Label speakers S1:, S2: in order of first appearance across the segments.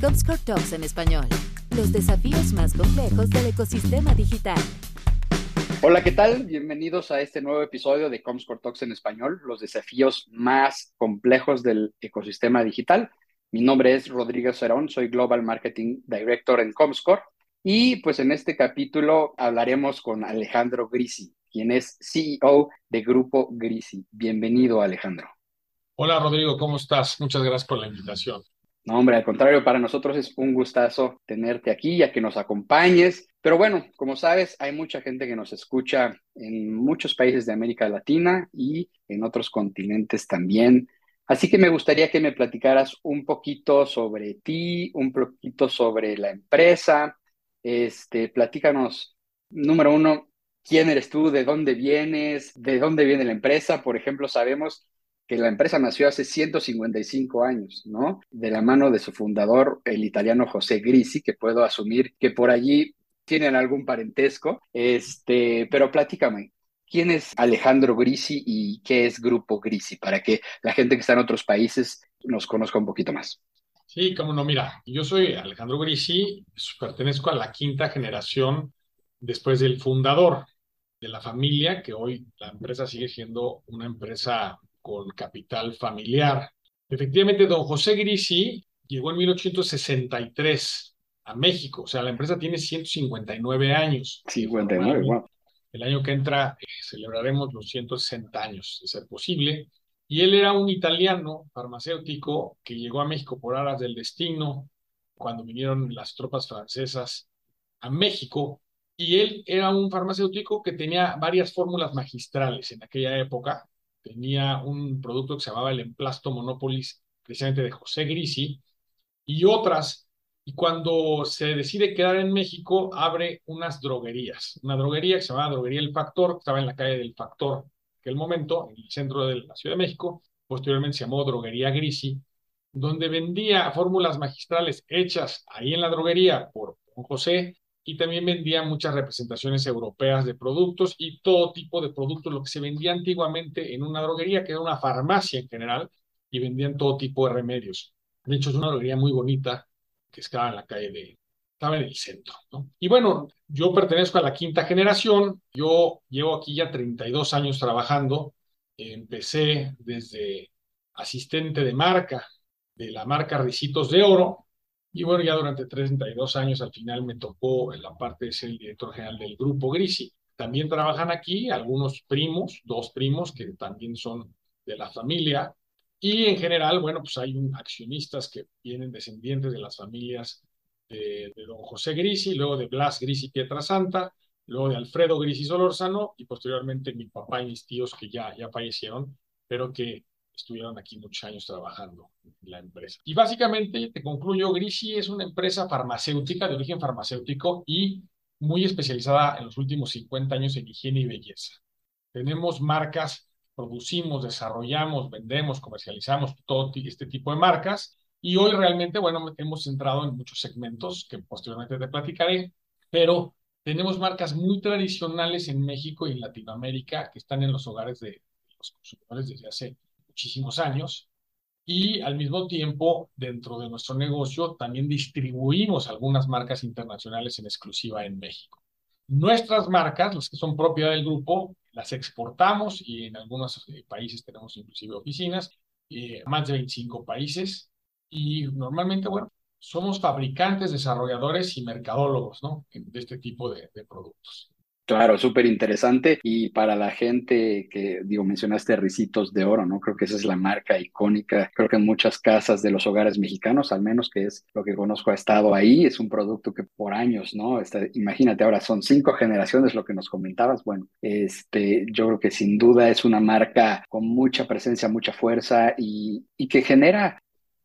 S1: Comscore Talks en español. Los desafíos más complejos del ecosistema digital.
S2: Hola, ¿qué tal? Bienvenidos a este nuevo episodio de Comscore Talks en español, los desafíos más complejos del ecosistema digital. Mi nombre es Rodrigo Cerón, soy Global Marketing Director en Comscore y pues en este capítulo hablaremos con Alejandro Grisi, quien es CEO de Grupo Grisi. Bienvenido, Alejandro.
S3: Hola, Rodrigo, ¿cómo estás? Muchas gracias por la invitación.
S2: No, hombre, al contrario, para nosotros es un gustazo tenerte aquí, ya que nos acompañes. Pero bueno, como sabes, hay mucha gente que nos escucha en muchos países de América Latina y en otros continentes también. Así que me gustaría que me platicaras un poquito sobre ti, un poquito sobre la empresa. Este, platícanos, número uno, quién eres tú, de dónde vienes, de dónde viene la empresa. Por ejemplo, sabemos que la empresa nació hace 155 años, ¿no? De la mano de su fundador, el italiano José Grisi, que puedo asumir que por allí tienen algún parentesco. Este, pero platícame, ¿quién es Alejandro Grisi y qué es Grupo Grisi? Para que la gente que está en otros países nos conozca un poquito más.
S3: Sí, cómo no, mira, yo soy Alejandro Grisi, pertenezco a la quinta generación después del fundador de la familia, que hoy la empresa sigue siendo una empresa con capital familiar. Efectivamente, don José Grisi llegó en 1863 a México, o sea, la empresa tiene 159 años.
S2: 59, wow.
S3: El año que entra eh, celebraremos los 160 años, de ser posible. Y él era un italiano farmacéutico que llegó a México por aras del destino cuando vinieron las tropas francesas a México. Y él era un farmacéutico que tenía varias fórmulas magistrales en aquella época tenía un producto que se llamaba el Emplasto Monopolis, precisamente de José Grisi, y otras. Y cuando se decide quedar en México, abre unas droguerías. Una droguería que se llamaba Droguería El Factor, que estaba en la calle del Factor en aquel momento, en el centro de la Ciudad de México. Posteriormente se llamó Droguería Grisi, donde vendía fórmulas magistrales hechas ahí en la droguería por José y también vendía muchas representaciones europeas de productos y todo tipo de productos, lo que se vendía antiguamente en una droguería, que era una farmacia en general, y vendían todo tipo de remedios. De hecho, es una droguería muy bonita que estaba en la calle de, estaba en el centro. Y bueno, yo pertenezco a la quinta generación, yo llevo aquí ya 32 años trabajando, empecé desde asistente de marca de la marca Ricitos de Oro, y bueno, ya durante 32 años al final me tocó en la parte de ser el director general del grupo Grisi. También trabajan aquí algunos primos, dos primos que también son de la familia. Y en general, bueno, pues hay un, accionistas que vienen descendientes de las familias de, de, don José Grisi, luego de Blas Grisi Pietrasanta, luego de Alfredo Grisi Solórzano y posteriormente mi papá y mis tíos que ya, ya fallecieron, pero que estuvieron aquí muchos años trabajando en la empresa. Y básicamente, te concluyo, Grisi es una empresa farmacéutica de origen farmacéutico y muy especializada en los últimos 50 años en higiene y belleza. Tenemos marcas, producimos, desarrollamos, vendemos, comercializamos todo este tipo de marcas y hoy realmente, bueno, hemos centrado en muchos segmentos que posteriormente te platicaré, pero tenemos marcas muy tradicionales en México y en Latinoamérica que están en los hogares de los consumidores desde hace muchísimos años y al mismo tiempo dentro de nuestro negocio también distribuimos algunas marcas internacionales en exclusiva en México. Nuestras marcas, las que son propiedad del grupo, las exportamos y en algunos eh, países tenemos inclusive oficinas, eh, más de 25 países y normalmente, bueno, somos fabricantes, desarrolladores y mercadólogos, ¿no? De este tipo de, de productos.
S2: Claro, súper interesante. Y para la gente que, digo, mencionaste Ricitos de Oro, ¿no? Creo que esa es la marca icónica. Creo que en muchas casas de los hogares mexicanos, al menos que es lo que conozco, ha estado ahí. Es un producto que por años, ¿no? Este, imagínate, ahora son cinco generaciones lo que nos comentabas. Bueno, este, yo creo que sin duda es una marca con mucha presencia, mucha fuerza y, y que genera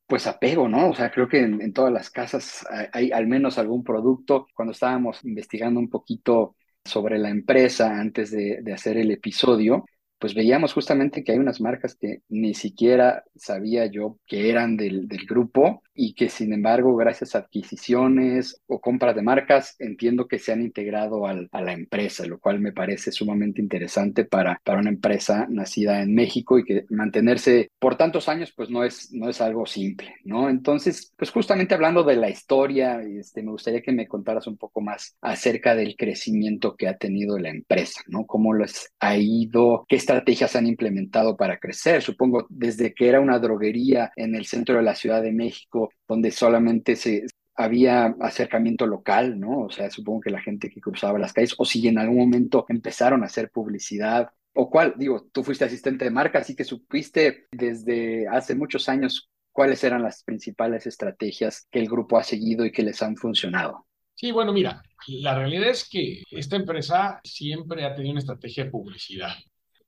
S2: pues apego, ¿no? O sea, creo que en, en, todas las casas hay al menos algún producto. Cuando estábamos investigando un poquito sobre la empresa antes de, hacer el episodio, pues veíamos justamente que hay unas marcas que ni siquiera sabía yo que eran del, del grupo y que sin embargo, gracias a adquisiciones o compras de marcas, entiendo que se han integrado al, a la empresa, lo cual me parece sumamente interesante para, para una empresa nacida en México y que mantenerse por tantos años, pues no es, no es algo simple, ¿no? Entonces, pues justamente hablando de la historia, este, me gustaría que me contaras un poco más acerca del crecimiento que ha tenido la empresa, ¿no? ¿Cómo les ha ido? ¿Qué estrategias han implementado para crecer? Supongo desde que era una droguería en el centro de la Ciudad de México, donde solamente se, había acercamiento local, ¿no? O sea, supongo que la gente que cruzaba las calles, o si en algún momento empezaron a hacer publicidad, o cuál, digo, tú fuiste asistente de marca, así que supiste desde hace muchos años cuáles eran las principales estrategias que el grupo ha seguido y que les han funcionado.
S3: Sí, bueno, mira, la realidad es que esta empresa siempre ha tenido una estrategia de publicidad.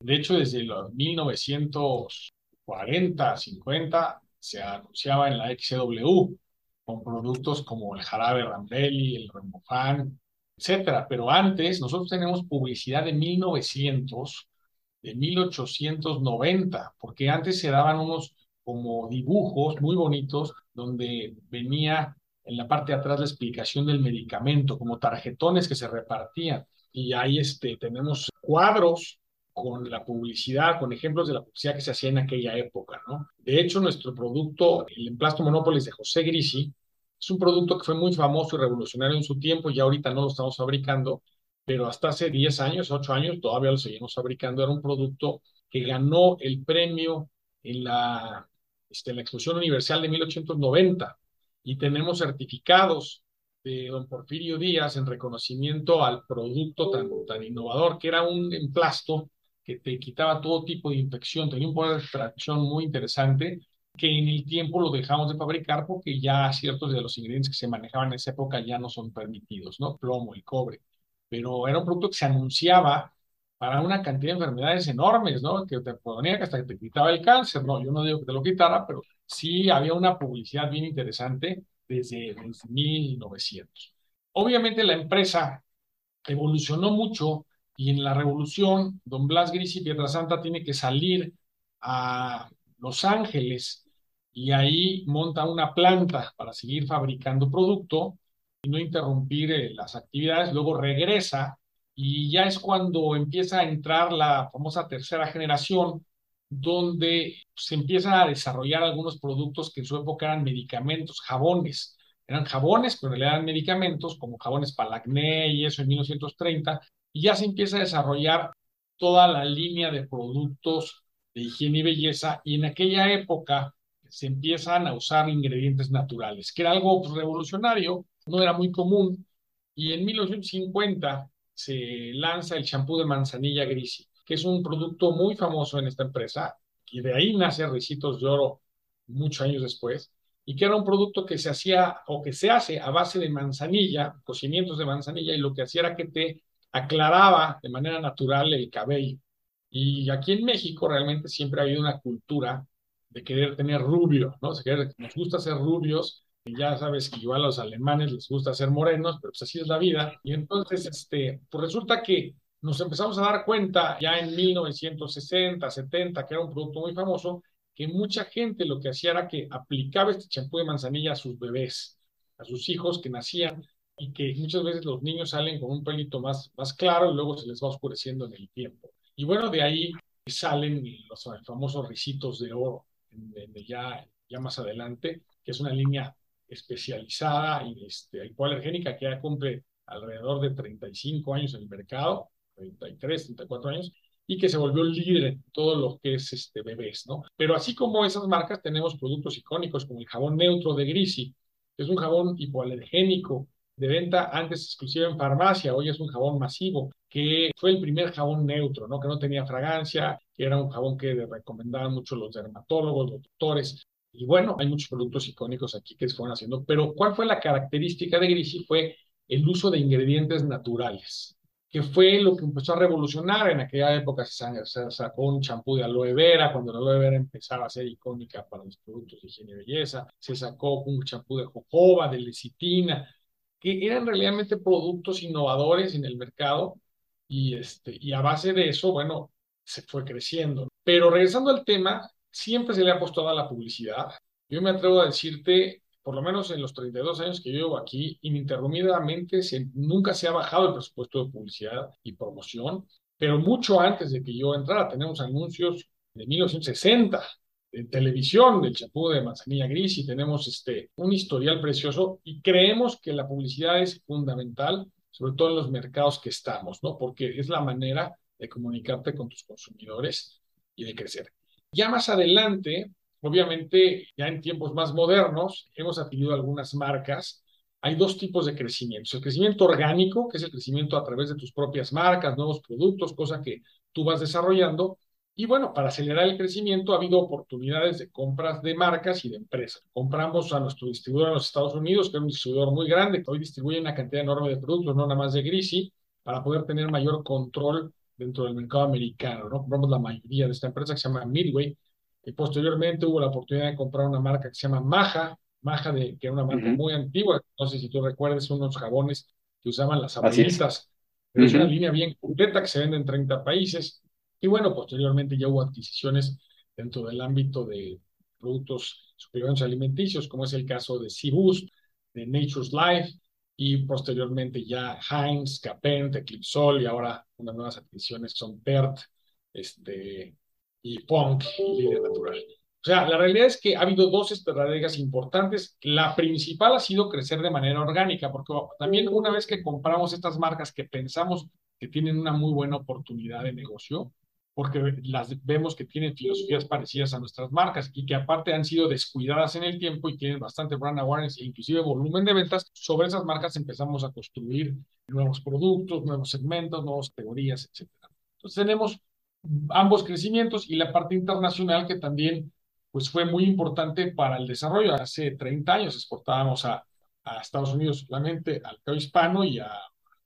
S3: De hecho, desde los 1940, 50, se anunciaba en la XW con productos como el jarabe Rambelli, el Remofan, etcétera. Pero antes nosotros tenemos publicidad de 1900, de 1890, porque antes se daban unos como dibujos muy bonitos donde venía en la parte de atrás la explicación del medicamento, como tarjetones que se repartían. Y ahí este, tenemos cuadros con la publicidad, con ejemplos de la publicidad que se hacía en aquella época, ¿no? De hecho, nuestro producto, el Emplasto Monopolis de José Grisi, es un producto que fue muy famoso y revolucionario en su tiempo, y ahorita no lo estamos fabricando, pero hasta hace 10 años, 8 años, todavía lo seguimos fabricando. Era un producto que ganó el premio en la, este, en la Exposición Universal de 1890 y tenemos certificados de don Porfirio Díaz en reconocimiento al producto tan, tan innovador que era un emplasto que te quitaba todo tipo de infección, tenía un poder de extracción muy interesante que en el tiempo lo dejamos de fabricar porque ya ciertos de los ingredientes que se manejaban en esa época ya no son permitidos, ¿no? Plomo y cobre. Pero era un producto que se anunciaba para una cantidad de enfermedades enormes, ¿no? Que te ponía que hasta que te quitaba el cáncer, ¿no? Yo no digo que te lo quitara, pero sí había una publicidad bien interesante desde, desde 1900. Obviamente la empresa evolucionó mucho y en la revolución, don Blas Gris y Pietrasanta tiene que salir a Los Ángeles y ahí monta una planta para seguir fabricando producto y no interrumpir eh, las actividades. Luego regresa y ya es cuando empieza a entrar la famosa tercera generación, donde se empiezan a desarrollar algunos productos que en su época eran medicamentos, jabones. Eran jabones, pero eran medicamentos, como jabones para acné y eso en 1930, y ya se empieza a desarrollar toda la línea de productos de higiene y belleza y en aquella época se empiezan a usar ingredientes naturales, que era algo pues, revolucionario, no era muy común, y en 1950 se lanza el champú de manzanilla grisi, que es un producto muy famoso en esta empresa, y de ahí nace Ricitos de Oro muchos años después, y que era un producto que se hacía o que se hace a base de manzanilla, cocimientos de manzanilla, y lo que hacía era que te aclaraba de manera natural el cabello. Y aquí en México realmente siempre ha habido una cultura de querer tener rubio, ¿no? nos gusta ser rubios, y ya sabes que igual a los alemanes les gusta ser morenos, pero pues así es la vida. Y entonces, este, pues resulta que nos empezamos a dar cuenta ya en 1960, 70, que era un producto muy famoso, que mucha gente lo que hacía era que aplicaba este champú de manzanilla a sus bebés, a sus hijos que nacían y que muchas veces los niños salen con un pelito más, más claro y luego se les va oscureciendo en el tiempo. Y bueno, de ahí salen los famosos risitos de oro, ya, ya más adelante, que es una línea especializada y este, hipoalergénica que ya cumple alrededor de 35 años en el mercado, 33, 34 años, y que se volvió líder en todo lo que es este, bebés, ¿no? Pero así como esas marcas, tenemos productos icónicos como el jabón neutro de Grisi, que es un jabón hipoalergénico de venta antes exclusiva en farmacia, hoy es un jabón masivo, que fue el primer jabón neutro, ¿no? que no tenía fragancia, que era un jabón que recomendaban mucho los dermatólogos, los doctores. Y bueno, hay muchos productos icónicos aquí que se fueron haciendo, pero ¿cuál fue la característica de Grisi? Fue el uso de ingredientes naturales, que fue lo que empezó a revolucionar. En aquella época se sacó un champú de aloe vera, cuando la aloe vera empezaba a ser icónica para los productos de higiene y belleza. Se sacó un champú de jojoba, de lecitina, que eran realmente productos innovadores en el mercado y, este, y a base de eso, bueno, se fue creciendo. Pero regresando al tema, siempre se le ha apostado a la publicidad. Yo me atrevo a decirte, por lo menos en los 32 años que llevo aquí, ininterrumpidamente se, nunca se ha bajado el presupuesto de publicidad y promoción, pero mucho antes de que yo entrara, tenemos anuncios de 1960 en televisión del chapú de manzanilla gris y tenemos este, un historial precioso y creemos que la publicidad es fundamental, sobre todo en los mercados que estamos, ¿no? Porque es la manera de comunicarte con tus consumidores y de crecer. Ya más adelante, obviamente, ya en tiempos más modernos, hemos adquirido algunas marcas. Hay dos tipos de crecimiento. El crecimiento orgánico, que es el crecimiento a través de tus propias marcas, nuevos productos, cosa que tú vas desarrollando. Y bueno, para acelerar el crecimiento ha habido oportunidades de compras de marcas y de empresas. Compramos a nuestro distribuidor en los Estados Unidos, que es un distribuidor muy grande, que hoy distribuye una cantidad enorme de productos, no nada más de Grisi, para poder tener mayor control dentro del mercado americano. ¿no? Compramos la mayoría de esta empresa que se llama Midway. Y posteriormente hubo la oportunidad de comprar una marca que se llama Maja, Maja, de, que era una marca muy antigua. No sé si tú recuerdas, unos jabones que usaban las abuelitas. Es una línea bien completa que se vende en 30 países y bueno, posteriormente ya hubo adquisiciones dentro del ámbito de productos superiores alimenticios, como es el caso de Cibus, de Nature's Life, y posteriormente ya Heinz, Capent, Eclipsol, y ahora unas nuevas adquisiciones son PERT este, y Punk Líder Natural. O sea, la realidad es que ha habido dos estrategias importantes. La principal ha sido crecer de manera orgánica, porque también una vez que compramos estas marcas que pensamos que tienen una muy buena oportunidad de negocio, porque las vemos que tienen filosofías parecidas a nuestras marcas y que aparte han sido descuidadas en el tiempo y tienen bastante brand awareness e inclusive volumen de ventas, sobre esas marcas empezamos a construir nuevos productos, nuevos segmentos, nuevas categorías, etc. Entonces tenemos ambos crecimientos y la parte internacional que también pues fue muy importante para el desarrollo. Hace 30 años exportábamos a, a Estados Unidos solamente al mercado hispano y a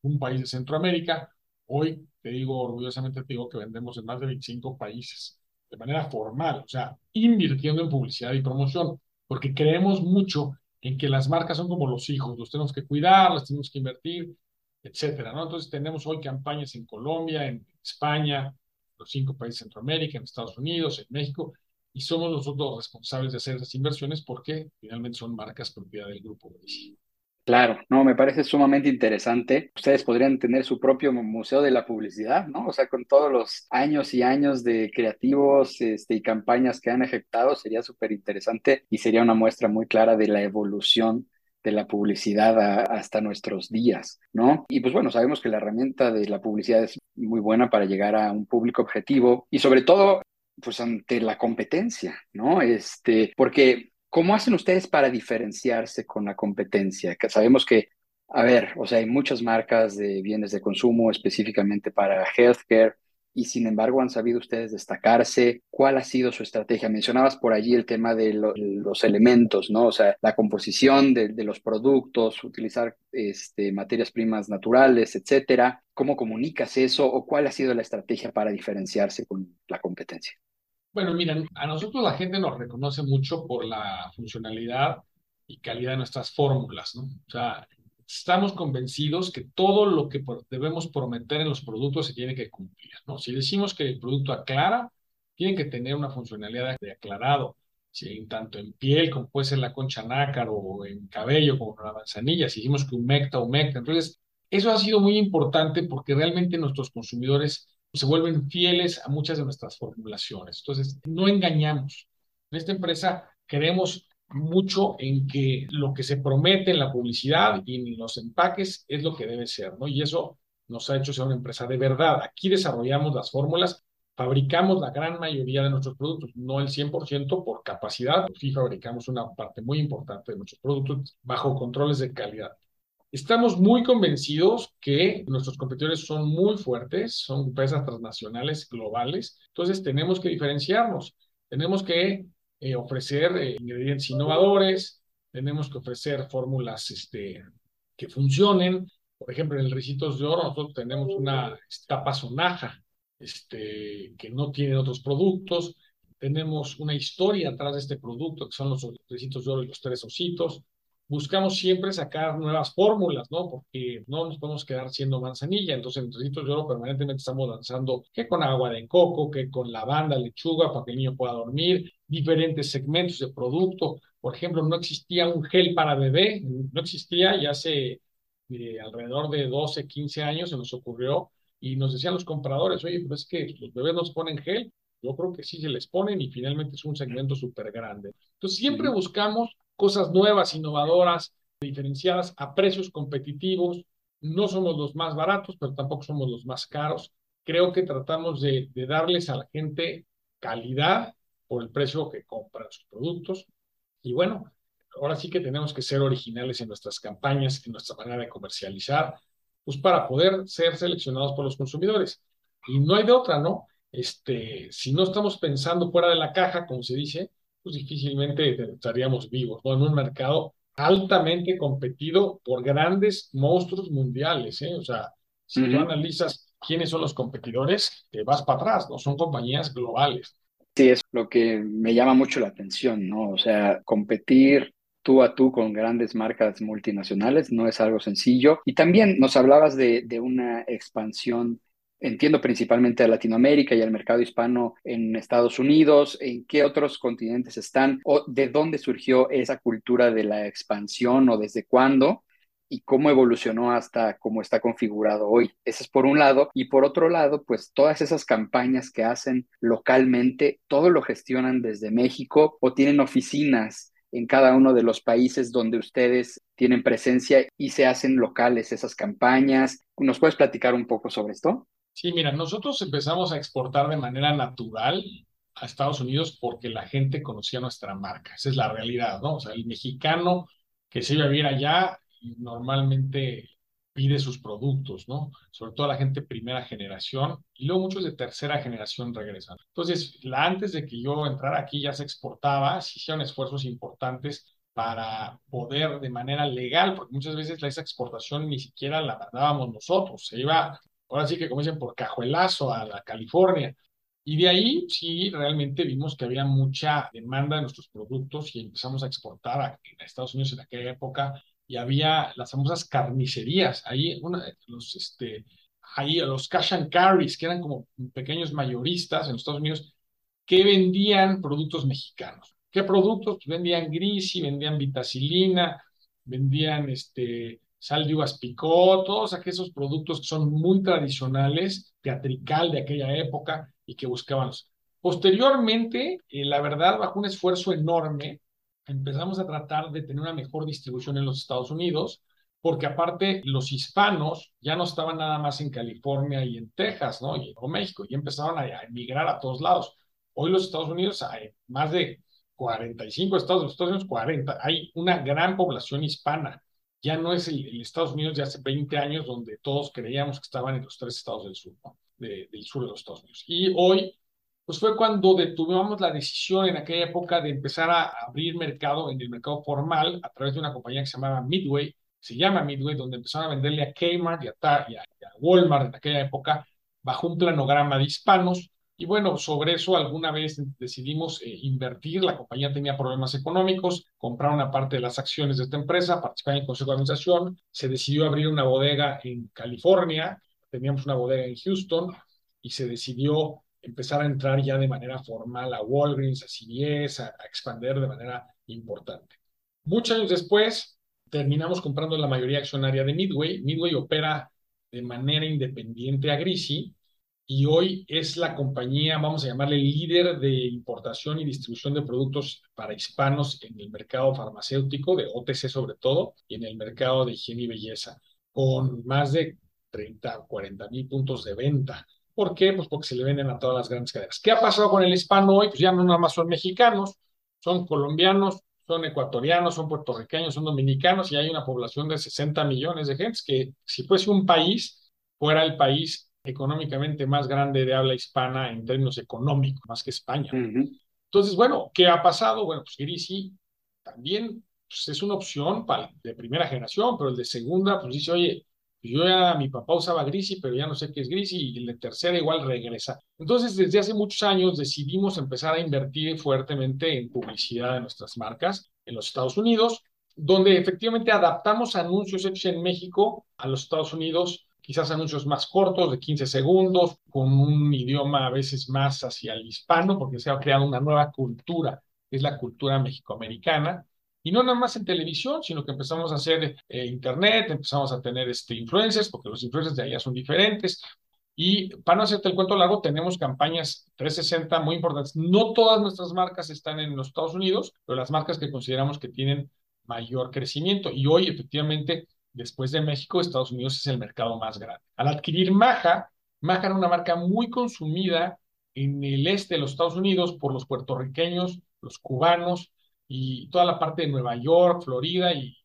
S3: un país de Centroamérica. Hoy te digo orgullosamente, te digo que vendemos en más de 25 países de manera formal, o sea, invirtiendo en publicidad y promoción, porque creemos mucho en que las marcas son como los hijos, los tenemos que cuidar, los tenemos que invertir, etcétera, ¿no? Entonces tenemos hoy campañas en Colombia, en España, los cinco países de Centroamérica, en Estados Unidos, en México, y somos nosotros responsables de hacer esas inversiones porque finalmente son marcas propiedad del grupo.
S2: Claro, no, me parece sumamente interesante. Ustedes podrían tener su propio museo de la publicidad, ¿no? O sea, con todos los años y años de creativos este, y campañas que han ejecutado, sería súper interesante y sería una muestra muy clara de la evolución de la publicidad hasta nuestros días, ¿no? Y pues bueno, sabemos que la herramienta de la publicidad es muy buena para llegar a un público objetivo y sobre todo, pues ante la competencia, ¿no? Este, porque ¿Cómo hacen ustedes para diferenciarse con la competencia? Que sabemos que, a ver, o sea, hay muchas marcas de bienes de consumo específicamente para healthcare y sin embargo han sabido ustedes destacarse. ¿Cuál ha sido su estrategia? Mencionabas por allí el tema de los elementos, ¿no? O sea, la composición de, de los productos, utilizar este, materias primas naturales, etcétera. ¿Cómo comunicas eso o cuál ha sido la estrategia para diferenciarse con la competencia?
S3: Bueno, miren, a nosotros la gente nos reconoce mucho por la funcionalidad y calidad de nuestras fórmulas, ¿no? O sea, estamos convencidos que todo lo que debemos prometer en los productos se tiene que cumplir, ¿no? Si decimos que el producto aclara, tiene que tener una funcionalidad de aclarado, si, tanto en piel como puede ser la concha nácar o en cabello como la manzanilla, si decimos que humecta, humecta. Entonces, eso ha sido muy importante porque realmente nuestros consumidores se vuelven fieles a muchas de nuestras formulaciones. Entonces, no engañamos. En esta empresa creemos mucho en que lo que se promete en la publicidad y en los empaques es lo que debe ser, ¿no? Y eso nos ha hecho ser una empresa de verdad. Aquí desarrollamos las fórmulas, fabricamos la gran mayoría de nuestros productos, no el 100% por capacidad, sí fabricamos una parte muy importante de nuestros productos bajo controles de calidad. Estamos muy convencidos que nuestros competidores son muy fuertes, son empresas transnacionales globales, entonces tenemos que diferenciarnos, tenemos que eh, ofrecer eh, ingredientes innovadores, tenemos que ofrecer fórmulas este, que funcionen. Por ejemplo, en el Ricitos de Oro nosotros tenemos una tapa sonaja este, que no tienen otros productos. Tenemos una historia atrás de este producto, que son los Ricitos de Oro y los tres ositos buscamos siempre sacar nuevas fórmulas, ¿no? Porque no nos podemos quedar siendo manzanilla. Entonces, en Trocitos de Oro permanentemente estamos lanzando que con agua de coco, que con lavanda, lechuga, para que el niño pueda dormir, diferentes segmentos de producto. Por ejemplo, no existía un gel para bebé, no existía y hace eh, alrededor de 12, 15 años se nos ocurrió y nos decían los compradores, oye, pues es que los bebés nos ponen gel. Yo creo que sí se les ponen y finalmente es un segmento súper grande. Entonces, siempre buscamos cosas nuevas, innovadoras, diferenciadas a precios competitivos. No somos los más baratos, pero tampoco somos los más caros. Creo que tratamos de, darles a la gente calidad por el precio que compran sus productos. Y bueno, ahora sí que tenemos que ser originales en nuestras campañas, en nuestra manera de comercializar, pues para poder ser seleccionados por los consumidores. Y no hay de otra, ¿no? Este, si no estamos pensando fuera de la caja, como se dice, pues difícilmente estaríamos vivos, ¿no? En un mercado altamente competido por grandes monstruos mundiales, ¿eh? O sea, si tú analizas quiénes son los competidores, te vas para atrás, ¿no? Son compañías globales.
S2: Sí, es lo que me llama mucho la atención, ¿no? O sea, competir tú a tú con grandes marcas multinacionales no es algo sencillo. Y también nos hablabas de, de una expansión entiendo principalmente a Latinoamérica y al mercado hispano en Estados Unidos, en qué otros continentes están o de dónde surgió esa cultura de la expansión o desde cuándo y cómo evolucionó hasta cómo está configurado hoy. Ese es por un lado. Y por otro lado, pues todas esas campañas que hacen localmente, todo lo gestionan desde México o tienen oficinas en cada uno de los países donde ustedes tienen presencia y se hacen locales esas campañas. ¿Nos puedes platicar un poco sobre esto?
S3: Sí, mira, nosotros empezamos a exportar de manera natural a Estados Unidos porque la gente conocía nuestra marca. Esa es la realidad, ¿no? O sea, el mexicano que se iba a vivir allá normalmente pide sus productos, ¿no? Sobre todo la gente primera generación y luego muchos de tercera generación regresan. Entonces, antes de que yo entrara aquí ya se exportaba, se hicieron esfuerzos importantes para poder de manera legal, porque muchas veces esa exportación ni siquiera la mandábamos nosotros, se iba ahora sí que como dicen, por cajuelazo a la California. Y de ahí sí realmente vimos que había mucha demanda de nuestros productos y empezamos a exportar a, Estados Unidos en aquella época y había las famosas carnicerías, ahí una, los, este, ahí los cash and carries, que eran como pequeños mayoristas en los Estados Unidos, que vendían productos mexicanos. ¿Qué productos? Pues vendían grisi, vendían vitacilina, vendían este, sal de uvas picó, todos aquellos productos que son muy tradicionales, teatrical de aquella época y que buscaban. Posteriormente, eh, la verdad, bajo un esfuerzo enorme, empezamos a tratar de tener una mejor distribución en los Estados Unidos, porque aparte los hispanos ya no estaban nada más en California y en Texas, ¿no? Y en México, y empezaron a, emigrar a todos lados. Hoy los Estados Unidos hay más de 45 estados, los Estados Unidos 40, hay una gran población hispana ya no es el, Estados Unidos de hace 20 años donde todos creíamos que estaban en los tres estados del sur, del sur de los Estados Unidos. Y hoy, pues fue cuando detuvimos la decisión en aquella época de empezar a abrir mercado en el mercado formal a través de una compañía que se llamaba Midway, se llama Midway, donde empezaron a venderle a Kmart y a, y a Walmart en aquella época bajo un planograma de hispanos y bueno, sobre eso alguna vez decidimos eh, invertir, la compañía tenía problemas económicos, comprar una parte de las acciones de esta empresa, participar en el consejo de administración, se decidió abrir una bodega en California, teníamos una bodega en Houston y se decidió empezar a entrar ya de manera formal a Walgreens, a CVS, a, a expandir de manera importante. Muchos años después, terminamos comprando la mayoría accionaria de Midway. Midway opera de manera independiente a Grisi, y hoy es la compañía, vamos a llamarle líder de importación y distribución de productos para hispanos en el mercado farmacéutico, de OTC sobre todo, y en el mercado de higiene y belleza, con más de 30, 40 mil puntos de venta. ¿Por qué? Pues porque se le venden a todas las grandes cadenas. ¿Qué ha pasado con el hispano hoy? Pues ya no nada más son mexicanos, son colombianos, son ecuatorianos, son puertorriqueños, son dominicanos y hay una población de 60 millones de gente que si fuese un país, fuera el país económicamente más grande de habla hispana en términos económicos, más que España. Entonces, bueno, ¿qué ha pasado? Bueno, pues Grisi también pues, es una opción para, de primera generación, pero el de segunda, pues dice, oye, yo ya, mi papá usaba Grisi, pero ya no sé qué es Grisi, y el de tercera igual regresa. Entonces, desde hace muchos años decidimos empezar a invertir fuertemente en publicidad de nuestras marcas en los Estados Unidos. donde efectivamente adaptamos anuncios hechos en México a los Estados Unidos, quizás anuncios más cortos, de 15 segundos, con un idioma a veces más hacia el hispano, porque se ha creado una nueva cultura, que es la cultura mexicoamericana. Y no nada más en televisión, sino que empezamos a hacer eh, internet, empezamos a tener este, influencers, porque los influencers de allá son diferentes. Y para no hacerte el cuento largo, tenemos campañas 360 muy importantes. No todas nuestras marcas están en los Estados Unidos, pero las marcas que consideramos que tienen mayor crecimiento. Y hoy, efectivamente, después de México, Estados Unidos es el mercado más grande. Al adquirir Maja, Maja era una marca muy consumida en el este de los Estados Unidos por los puertorriqueños, los cubanos y toda la parte de Nueva York, Florida y.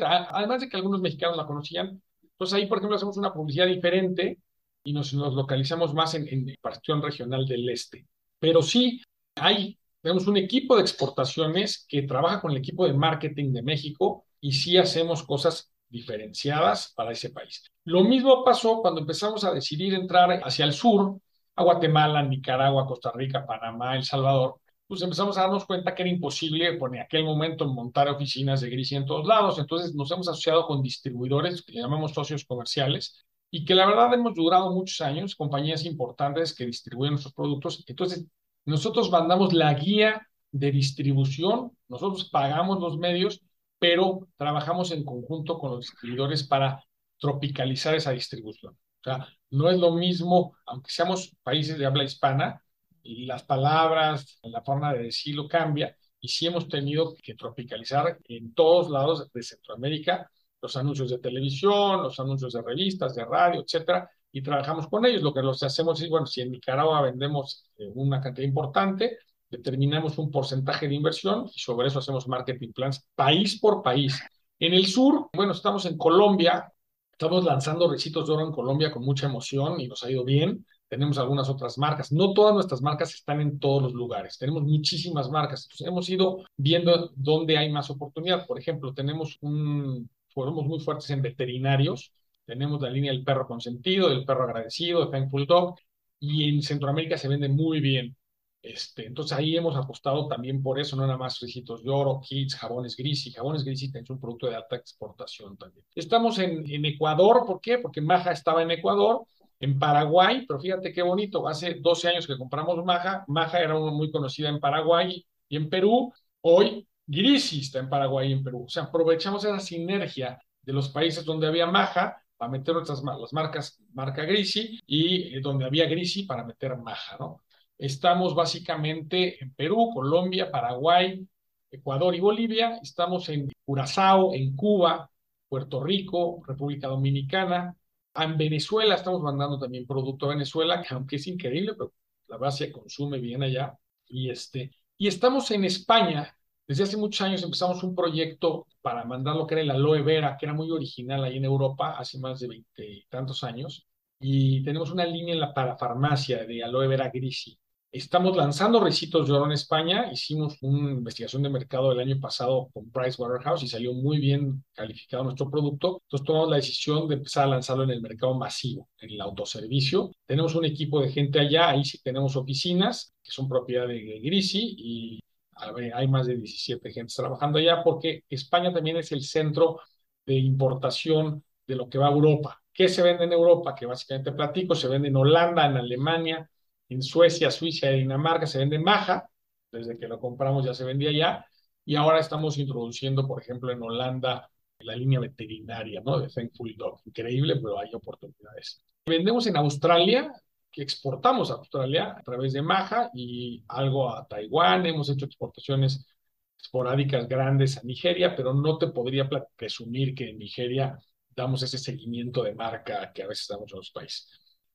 S3: Además de que algunos mexicanos la conocían. Entonces ahí, por ejemplo, hacemos una publicidad diferente y nos, localizamos más en, en la regional del este. Pero sí, hay tenemos un equipo de exportaciones que trabaja con el equipo de marketing de México y sí hacemos cosas diferenciadas para ese país. Lo mismo pasó cuando empezamos a decidir entrar hacia el sur, a Guatemala, Nicaragua, Costa Rica, Panamá, El Salvador, pues empezamos a darnos cuenta que era imposible, por en aquel momento, montar oficinas de Grisi en todos lados. Entonces nos hemos asociado con distribuidores que llamamos socios comerciales y que la verdad hemos durado muchos años, compañías importantes que distribuyen nuestros productos. Entonces nosotros mandamos la guía de distribución, nosotros pagamos los medios, pero trabajamos en conjunto con los distribuidores para tropicalizar esa distribución. O sea, no es lo mismo, aunque seamos países de habla hispana, y las palabras, la forma de decirlo cambia, y sí hemos tenido que tropicalizar en todos lados de Centroamérica los anuncios de televisión, los anuncios de revistas, de radio, etcétera, y trabajamos con ellos. Lo que los hacemos es, bueno, si en Nicaragua vendemos eh, una cantidad importante, determinamos un porcentaje de inversión y sobre eso hacemos marketing plans país por país. En el sur, bueno, estamos en Colombia, estamos lanzando recitos de oro en Colombia con mucha emoción y nos ha ido bien. Tenemos algunas otras marcas. No todas nuestras marcas están en todos los lugares. Tenemos muchísimas marcas. Entonces, hemos ido viendo dónde hay más oportunidad. Por ejemplo, tenemos un, fuimos muy fuertes en veterinarios tenemos la línea del perro consentido, del perro agradecido, de Thankful Dog, y en Centroamérica se vende muy bien. Este, entonces ahí hemos apostado también por eso, no nada más recitos de oro, kits, jabones Grisi. Jabones Grisi es un producto de alta exportación también. Estamos en, Ecuador, ¿por qué? Porque Maja estaba en Ecuador, en Paraguay, pero fíjate qué bonito, hace 12 años que compramos Maja, Maja era muy conocida en Paraguay y en Perú, hoy Grisi está en Paraguay y en Perú. O sea, aprovechamos esa sinergia de los países donde había Maja para meter otras las marcas, marca Grisi, y eh, donde había Grisi para meter Maja, ¿no? Estamos básicamente en Perú, Colombia, Paraguay, Ecuador y Bolivia. Estamos en Curazao, en Cuba, Puerto Rico, República Dominicana. En Venezuela estamos mandando también producto a Venezuela, que aunque es increíble, pero la base consume bien allá. Y, este, y estamos en España, desde hace muchos años empezamos un proyecto para mandar lo que era el aloe vera, que era muy original ahí en Europa, hace más de veinte tantos años. Y tenemos una línea en la parafarmacia de aloe vera grisi. Estamos lanzando recitos en España. Hicimos una investigación de mercado el año pasado con Price Waterhouse y salió muy bien calificado nuestro producto. Entonces tomamos la decisión de empezar a lanzarlo en el mercado masivo, en el autoservicio. Tenemos un equipo de gente allá, ahí sí tenemos oficinas que son propiedad de Grisi y hay más de 17 gentes trabajando allá porque España también es el centro de importación de lo que va a Europa. ¿Qué se vende en Europa? Que básicamente platico, se vende en Holanda, en Alemania, en Suecia, Suiza y Dinamarca, se vende maja, desde que lo compramos ya se vendía allá, y ahora estamos introduciendo, por ejemplo, en Holanda la línea veterinaria, ¿no? De Thankful Dog. Increíble, pero hay oportunidades. Vendemos en Australia, que exportamos a Australia a través de Maja y algo a Taiwán. Hemos hecho exportaciones esporádicas grandes a Nigeria, pero no te podría presumir que en Nigeria damos ese seguimiento de marca que a veces damos a los países.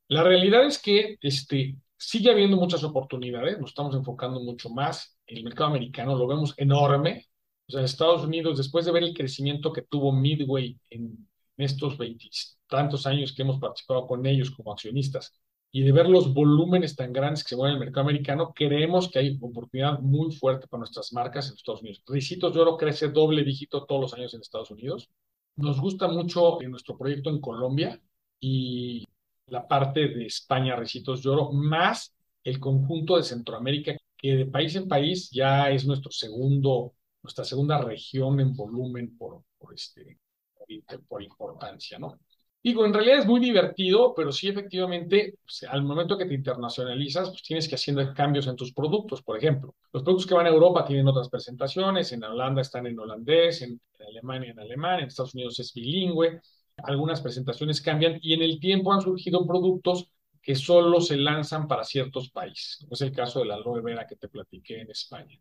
S3: La realidad es que este, sigue habiendo muchas oportunidades, nos estamos enfocando mucho más. El mercado americano lo vemos enorme. O sea, Estados Unidos, después de ver el crecimiento que tuvo Midway en estos veintitantos años que hemos participado con ellos como accionistas, y de ver los volúmenes tan grandes que se mueven en el mercado americano, creemos que hay oportunidad muy fuerte para nuestras marcas en Estados Unidos. Ricitos de Oro crece doble dígito todos los años en Estados Unidos. Nos gusta mucho en nuestro proyecto en Colombia y la parte de España, Ricitos de Oro, más el conjunto de Centroamérica, que de país en país ya es nuestro segundo nuestra segunda región en volumen por, este, por importancia, ¿no? Digo, en realidad es muy divertido, pero sí efectivamente, pues, al momento que te internacionalizas, pues tienes que hacer cambios en tus productos. Por ejemplo, los productos que van a Europa tienen otras presentaciones, en Holanda están en holandés, en, Alemania en alemán, en Estados Unidos es bilingüe, algunas presentaciones cambian y en el tiempo han surgido productos que solo se lanzan para ciertos países, como es el caso de la aloe vera que te platiqué en España.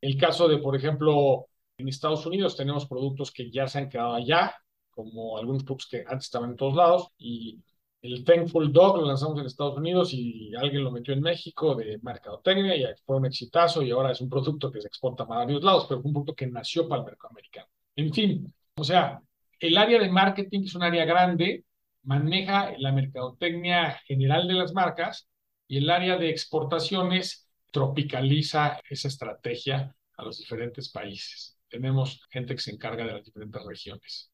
S3: El caso de, por ejemplo, en Estados Unidos tenemos productos que ya se han quedado allá, como algunos productos que antes estaban en todos lados, y el Thankful Dog lo lanzamos en Estados Unidos y alguien lo metió en México de mercadotecnia y fue un exitazo y ahora es un producto que se exporta a varios lados, pero fue un producto que nació para el mercado americano. En fin, o sea, el área de marketing es un área grande, maneja la mercadotecnia general de las marcas y el área de exportaciones tropicaliza esa estrategia a los diferentes países. Tenemos gente que se encarga de las diferentes regiones.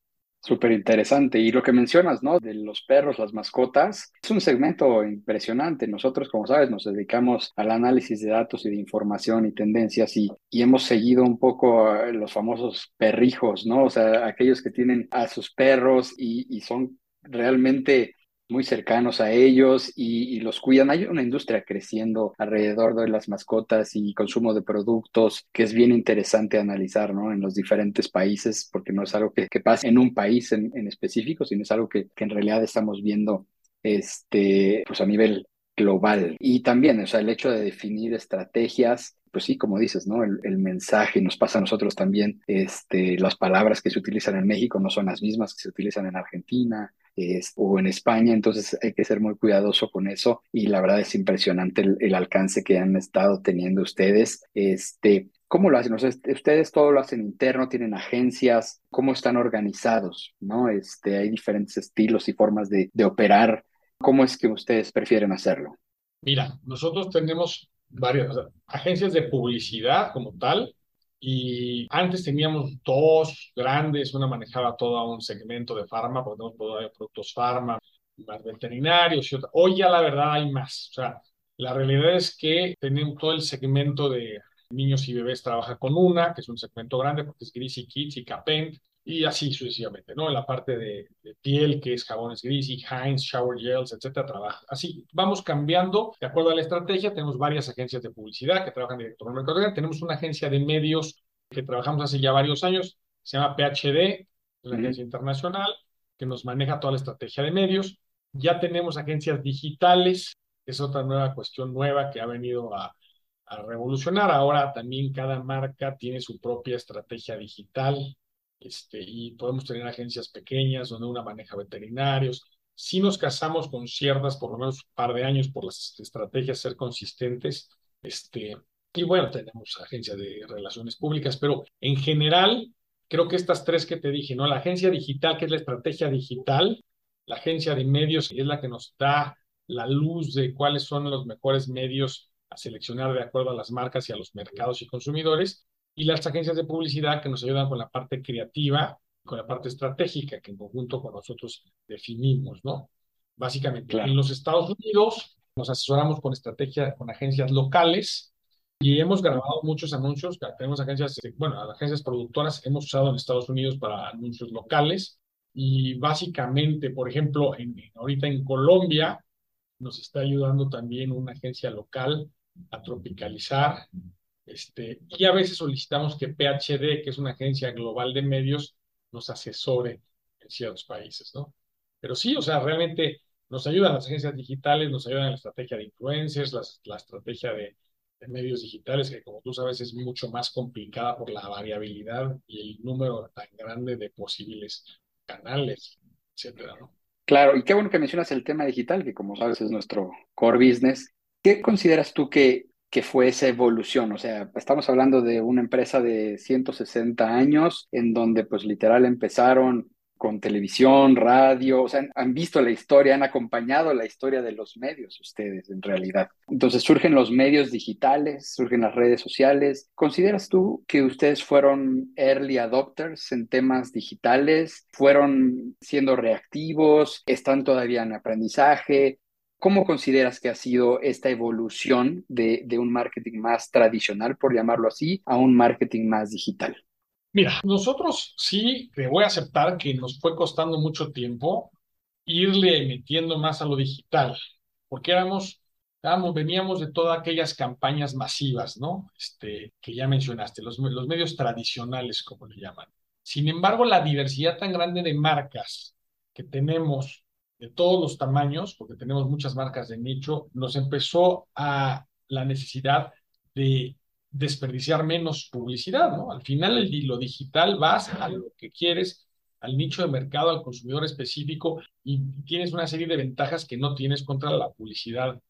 S2: Súper interesante. Y lo que mencionas, ¿no? De los perros, las mascotas, es un segmento impresionante. Nosotros, como sabes, nos dedicamos al análisis de datos y de información y tendencias y, y hemos seguido un poco los famosos perrijos, ¿no? O sea, aquellos que tienen a sus perros y, y son realmente muy cercanos a ellos y, los cuidan. Hay una industria creciendo alrededor de las mascotas y consumo de productos que es bien interesante analizar ¿no? en los diferentes países, porque no es algo que, que pasa en un país en, específico, sino es algo que, que, en realidad estamos viendo este, pues a nivel global. Y también, o sea, el hecho de definir estrategias pues sí, como dices, ¿no? El, mensaje nos pasa a nosotros también, este, las palabras que se utilizan en México no son las mismas que se utilizan en Argentina, o en España, entonces hay que ser muy cuidadoso con eso y la verdad es impresionante el, alcance que han estado teniendo ustedes. Este, ¿Cómo lo hacen? ustedes todo lo hacen interno, tienen agencias, ¿cómo están organizados? ¿no? Este, hay diferentes estilos y formas de operar. ¿Cómo es que ustedes prefieren hacerlo?
S3: Mira, nosotros tenemos varias agencias de publicidad como tal, y antes teníamos dos grandes, una manejaba todo un segmento de farma, porque tenemos productos farma, más veterinarios y otra. Hoy ya la verdad hay más. O sea, la realidad es que tenemos todo el segmento de niños y bebés trabaja con una, que es un segmento grande porque es Greasy Kids y Capent, y así sucesivamente, ¿no? En la parte de, piel, que es jabones Greasy, Heinz, Shower Gels, etcétera, trabaja. Así, vamos cambiando de acuerdo a la estrategia. Tenemos varias agencias de publicidad que trabajan directo con el mercado. Tenemos una agencia de medios que trabajamos hace ya varios años, se llama PHD, una agencia internacional que nos maneja toda la estrategia de medios. Ya tenemos agencias digitales, es otra nueva cuestión nueva que ha venido a, a revolucionar. Ahora también cada marca tiene su propia estrategia digital este, y podemos tener agencias pequeñas donde una maneja veterinarios. Si nos casamos con ciertas, por lo menos un par de años, por las estrategias ser consistentes. Este, y bueno, tenemos agencia de relaciones públicas, pero en general, creo que estas tres que te dije, ¿no? La agencia digital, que es la estrategia digital, la agencia de medios, que es la que nos da la luz de cuáles son los mejores medios a seleccionar de acuerdo a las marcas y a los mercados y consumidores, y las agencias de publicidad que nos ayudan con la parte creativa, con la parte estratégica que en conjunto con nosotros definimos, ¿no? Básicamente, en los Estados Unidos nos asesoramos con estrategia, con agencias locales y hemos grabado muchos anuncios, tenemos agencias, bueno, agencias productoras hemos usado en Estados Unidos para anuncios locales y básicamente, por ejemplo, en, ahorita en Colombia nos está ayudando también una agencia local a tropicalizar este, y a veces solicitamos que PHD, que es una agencia global de medios, nos asesore en ciertos países, ¿no? Pero sí, o sea, realmente nos ayudan las agencias digitales, nos ayudan en la estrategia de influencers, la, estrategia de, medios digitales, que como tú sabes es mucho más complicada por la variabilidad y el número tan grande de posibles canales, etcétera, ¿no?
S2: Claro, y qué bueno que mencionas el tema digital, que como sabes es nuestro core business. ¿Qué consideras tú que que fue esa evolución. O sea, estamos hablando de una empresa de 160 años en donde pues literal empezaron con televisión, radio, o sea, han, visto la historia, han acompañado la historia de los medios ustedes en realidad. Entonces surgen los medios digitales, surgen las redes sociales. ¿Consideras tú que ustedes fueron early adopters en temas digitales? ¿Fueron siendo reactivos? ¿Están todavía en aprendizaje? ¿Cómo consideras que ha sido esta evolución de, un marketing más tradicional, por llamarlo así, a un marketing más digital?
S3: Mira, nosotros sí, te voy a aceptar que nos fue costando mucho tiempo irle metiendo más a lo digital, porque éramos, éramos veníamos de todas aquellas campañas masivas, ¿no? Este, que ya mencionaste, los, los medios tradicionales, como le llaman. Sin embargo, la diversidad tan grande de marcas que tenemos de todos los tamaños, porque tenemos muchas marcas de nicho, nos empezó a la necesidad de desperdiciar menos publicidad, ¿no? Al final el, lo digital vas a lo que quieres, al nicho de mercado, al consumidor específico y tienes una serie de ventajas que no tienes contra la publicidad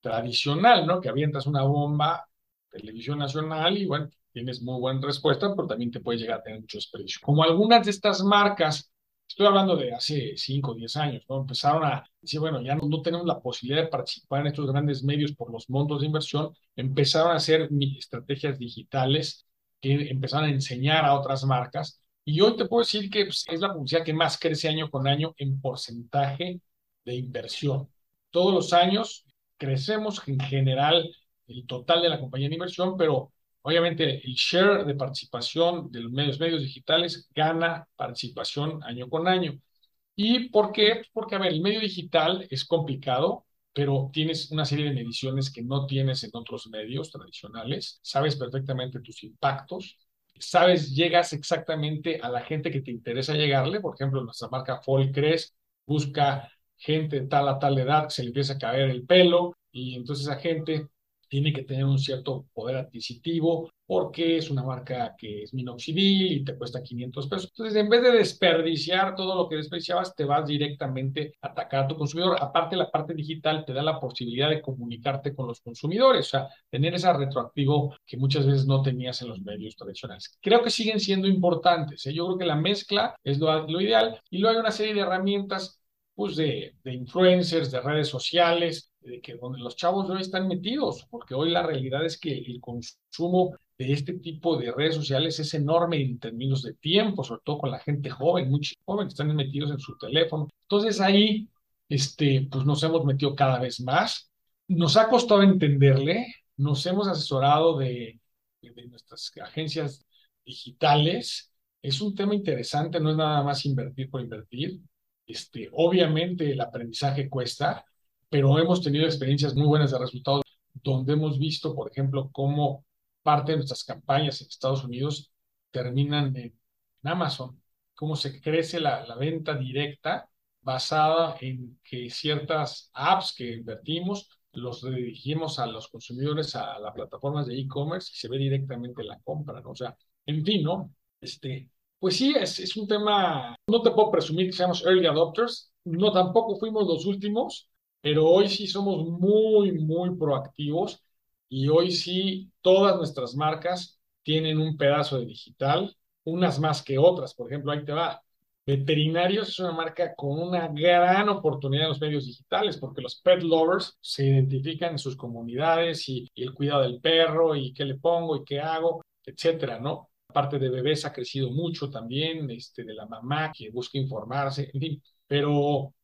S3: tradicional, ¿no? Que avientas una bomba, televisión nacional y bueno, tienes muy buena respuesta, pero también te puede llegar a tener mucho desperdicio. Como algunas de estas marcas Estoy hablando de hace 5 o 10 años, ¿no? Empezaron a decir, bueno, ya no, tenemos la posibilidad de participar en estos grandes medios por los montos de inversión. Empezaron a hacer estrategias digitales que empezaron a enseñar a otras marcas. Y hoy te puedo decir que pues, es la publicidad que más crece año con año en porcentaje de inversión. Todos los años crecemos en general el total de la compañía de inversión, pero Obviamente, el share de participación de los medios, digitales gana participación año con año. ¿Y por qué? Porque, a ver, el medio digital es complicado, pero tienes una serie de mediciones que no tienes en otros medios tradicionales. Sabes perfectamente tus impactos. Sabes, llegas exactamente a la gente que te interesa llegarle. Por ejemplo, nuestra marca Folcres busca gente de tal a tal edad se le empieza a caer el pelo y entonces esa gente tiene que tener un cierto poder adquisitivo porque es una marca que es minoxidil y te cuesta 500 pesos. Entonces, en vez de desperdiciar todo lo que desperdiciabas, te vas directamente a atacar a tu consumidor. Aparte, la parte digital te da la posibilidad de comunicarte con los consumidores, o sea, tener ese retroactivo que muchas veces no tenías en los medios tradicionales. Creo que siguen siendo importantes. ¿eh? Yo creo que la mezcla es lo, lo ideal y luego hay una serie de herramientas pues de, de influencers, de redes sociales, de que donde los chavos hoy están metidos, porque hoy la realidad es que el consumo de este tipo de redes sociales es enorme en términos de tiempo, sobre todo con la gente joven, muchos jóvenes están metidos en su teléfono. Entonces ahí, este, pues nos hemos metido cada vez más. Nos ha costado entenderle, nos hemos asesorado de, de nuestras agencias digitales. Es un tema interesante, no es nada más invertir por invertir. Este, obviamente el aprendizaje cuesta, pero hemos tenido experiencias muy buenas de resultados donde hemos visto, por ejemplo, cómo parte de nuestras campañas en Estados Unidos terminan en Amazon, cómo se crece la, la venta directa basada en que ciertas apps que invertimos los redirigimos a los consumidores a las plataformas de e-commerce y se ve directamente la compra, ¿no? O sea, en fin, ¿no? Este, pues sí, es, un tema, no te puedo presumir que seamos early adopters, no tampoco fuimos los últimos, pero hoy sí somos muy, muy proactivos y hoy sí todas nuestras marcas tienen un pedazo de digital, unas más que otras. Por ejemplo, ahí te va. Veterinarios es una marca con una gran oportunidad en los medios digitales porque los pet lovers se identifican en sus comunidades y el cuidado del perro y qué le pongo y qué hago, etcétera, ¿no? Parte de bebés ha crecido mucho también, este, de la mamá que busca informarse, en fin, pero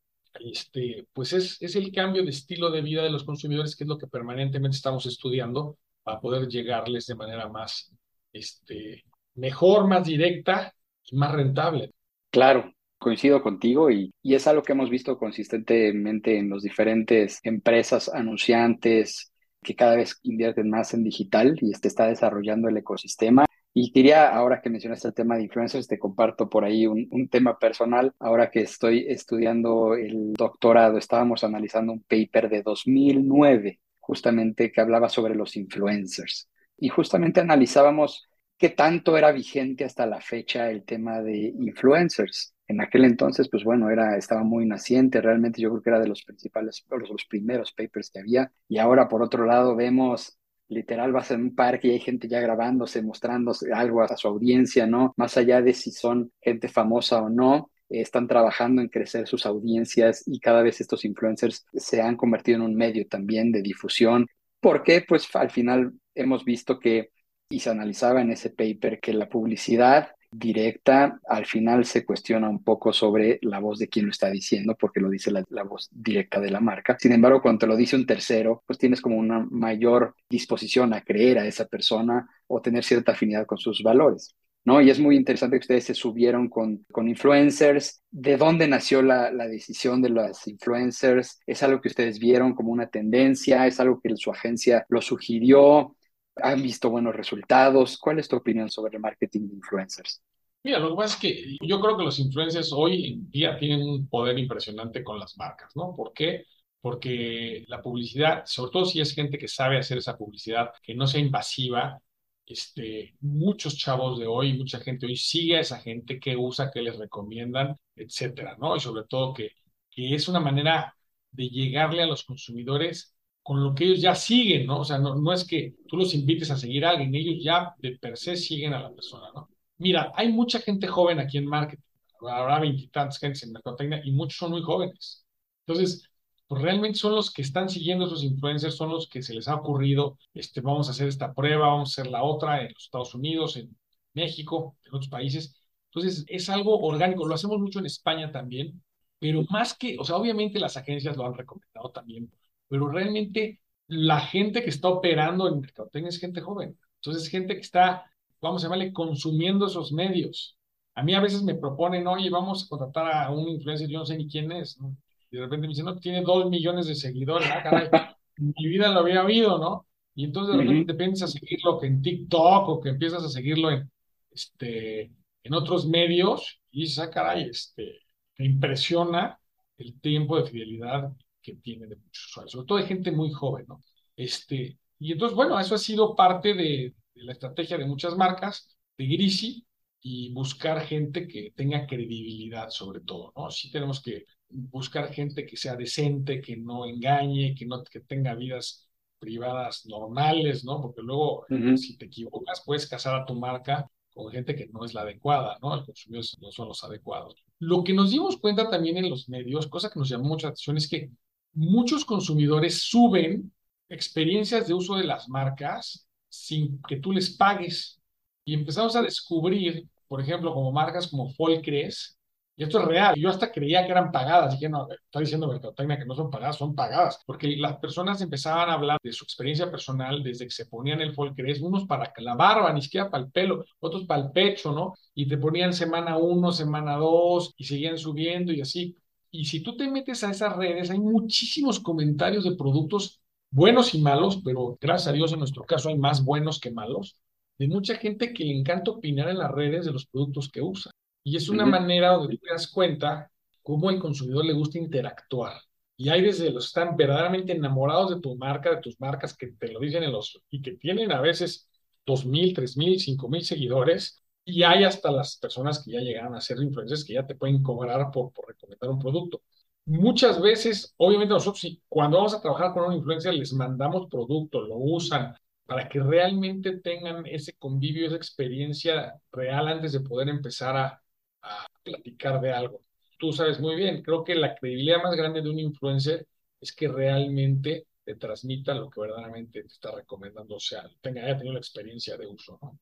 S3: este, pues es, es el cambio de estilo de vida de los consumidores, que es lo que permanentemente estamos estudiando para poder llegarles de manera más, este, mejor, más directa y más rentable.
S2: Claro, coincido contigo y, y, es algo que hemos visto consistentemente en las diferentes empresas anunciantes que cada vez invierten más en digital y este está desarrollando el ecosistema. Y quería, ahora que mencionaste el tema de influencers, te comparto por ahí un, un, tema personal. Ahora que estoy estudiando el doctorado, estábamos analizando un paper de 2009, justamente que hablaba sobre los influencers. Y justamente analizábamos qué tanto era vigente hasta la fecha el tema de influencers. En aquel entonces, pues bueno, era, estaba muy naciente, realmente yo creo que era de los principales, los, los primeros papers que había. Y ahora, por otro lado, vemos literal vas en un parque y hay gente ya grabándose, mostrándose algo a su audiencia, ¿no? Más allá de si son gente famosa o no, están trabajando en crecer sus audiencias y cada vez estos influencers se han convertido en un medio también de difusión, porque pues al final hemos visto que, y se analizaba en ese paper, que la publicidad directa, al final se cuestiona un poco sobre la voz de quien lo está diciendo, porque lo dice la, voz directa de la marca. Sin embargo, cuando lo dice un tercero, pues tienes como una mayor disposición a creer a esa persona o tener cierta afinidad con sus valores. ¿no? Y es muy interesante que ustedes se subieron con, con influencers. ¿De dónde nació la, la, decisión de las influencers? ¿Es algo que ustedes vieron como una tendencia? ¿Es algo que su agencia lo sugirió? ¿Han visto buenos resultados? ¿Cuál es tu opinión sobre el marketing de influencers?
S3: Mira, lo que pasa es que yo creo que los influencers hoy en día tienen un poder impresionante con las marcas, ¿no? ¿Por qué? Porque la publicidad, sobre todo si es gente que sabe hacer esa publicidad, que no sea invasiva, este, muchos chavos de hoy, mucha gente hoy sigue a esa gente que usa, que les recomiendan, etcétera, ¿no? Y sobre todo que, que es una manera de llegarle a los consumidores con lo que ellos ya siguen, ¿no? O sea, no, no es que tú los invites a seguir a alguien, ellos ya de per se siguen a la persona, ¿no? Mira, hay mucha gente joven aquí en marketing, habrá veintitantas gentes en mercadotecnia y muchos son muy jóvenes. Entonces, pues realmente son los que están siguiendo esos influencers, son los que se les ha ocurrido, este, vamos a hacer esta prueba, vamos a hacer la otra en los Estados Unidos, en México, en otros países. Entonces, es algo orgánico, lo hacemos mucho en España también, pero más que, o sea, obviamente las agencias lo han recomendado también, pero realmente la gente que está operando en mercadotecnia es gente joven. Entonces, es gente que está, vamos a llamarle, consumiendo esos medios. A mí a veces me proponen, oye, vamos a contratar a un influencer, yo no sé ni quién es, ¿no? Y de repente me dicen, no, tiene dos millones de seguidores, ah, caray, mi vida lo había habido, ¿no? Y entonces de repente te empiezas a seguirlo en TikTok o que empiezas a seguirlo en, este, en ototros medios y dices, ah, caray, este, me impresiona el tiempo de fidelidad que tiene de muchos usuarios, sobre todo de gente muy joven, ¿no? Este, y entonces, bueno, eso ha sido parte de, de la estrategia de muchas marcas, de Grisi, y buscar gente que tenga credibilidad sobre todo, ¿no? Sí tenemos que buscar gente que sea decente, que no engañe, que no que tenga vidas privadas normales, ¿no? Porque luego si te equivocas puedes casar a tu marca con gente que no es la adecuada, ¿no? Los consumidores no son los adecuados. Lo que nos dimos cuenta también en los medios, cosa que nos llamó mucha atención, es que muchos consumidores suben experiencias de uso de las marcas sin que tú les pagues. Y empezamos a descubrir, por ejemplo, como marcas como Folcres, y esto es real. Yo hasta creía que eran pagadas. Dije, no, está diciendo Mercadotecnia que no son pagadas, son pagadas. Porque las personas empezaban a hablar de su experiencia personal desde que se ponían el folcres, unos para la barba, ni siquiera para el pelo, otros para el pecho, ¿no? Y te ponían semana uno, semana dos, y seguían subiendo y así. Y si tú te metes a esas redes, hay muchísimos comentarios de productos buenos y malos, pero gracias a Dios en nuestro caso hay más buenos que malos, de mucha gente que le encanta opinar en las redes de los productos que usa. Y es una manera donde te das cuenta cómo el consumidor le gusta interactuar. Y hay desde los que están verdaderamente enamorados de tu marca, de tus marcas, que te lo dicen en los, y que tienen a veces 2.000, 3.000, 5.000 seguidores, y hay hasta las personas que ya llegaron a ser influencers que ya te pueden cobrar por, por recomendar un producto. Muchas veces, obviamente nosotros, cuando vamos a trabajar con un influencer, les mandamos producto, lo usan, para que realmente tengan ese convivio, esa experiencia real antes de poder empezar a, a platicar de algo. Tú sabes muy bien, creo que la credibilidad más grande de un influencer es que realmente te transmita lo que verdaderamente te está recomendando, o sea, tenga, haya tenido la experiencia de uso, ¿no?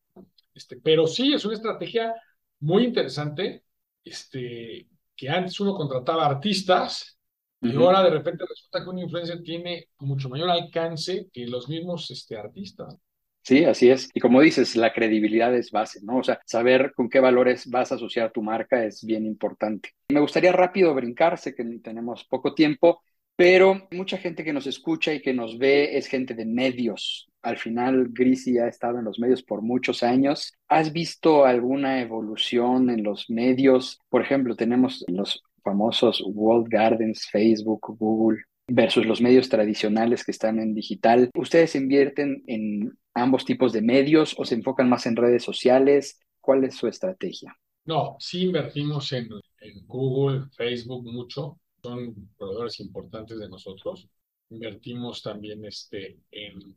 S3: Este, pero sí, es una estrategia muy interesante, este, que antes uno contrataba artistas y ahora de repente resulta que un influencer tiene mucho mayor alcance que los mismos este, artistas.
S2: Sí, así es. Y como dices, la credibilidad es base, ¿no? O sea, saber con qué valores vas a asociar tu marca es bien importante. Me gustaría rápido brincar, sé que tenemos poco tiempo, pero mucha gente que nos escucha y que nos ve es gente de medios. Al final, Grisi ha estado en los medios por muchos años. ¿Has visto alguna evolución en los medios? Por ejemplo, tenemos los famosos World Gardens, Facebook, Google, versus los medios tradicionales que están en digital. ¿Ustedes invierten en ambos tipos de medios o se enfocan más en redes sociales? ¿Cuál es su estrategia?
S3: No, sí invertimos en, en Google, Facebook mucho, son proveedores importantes de nosotros. Invertimos también este, en,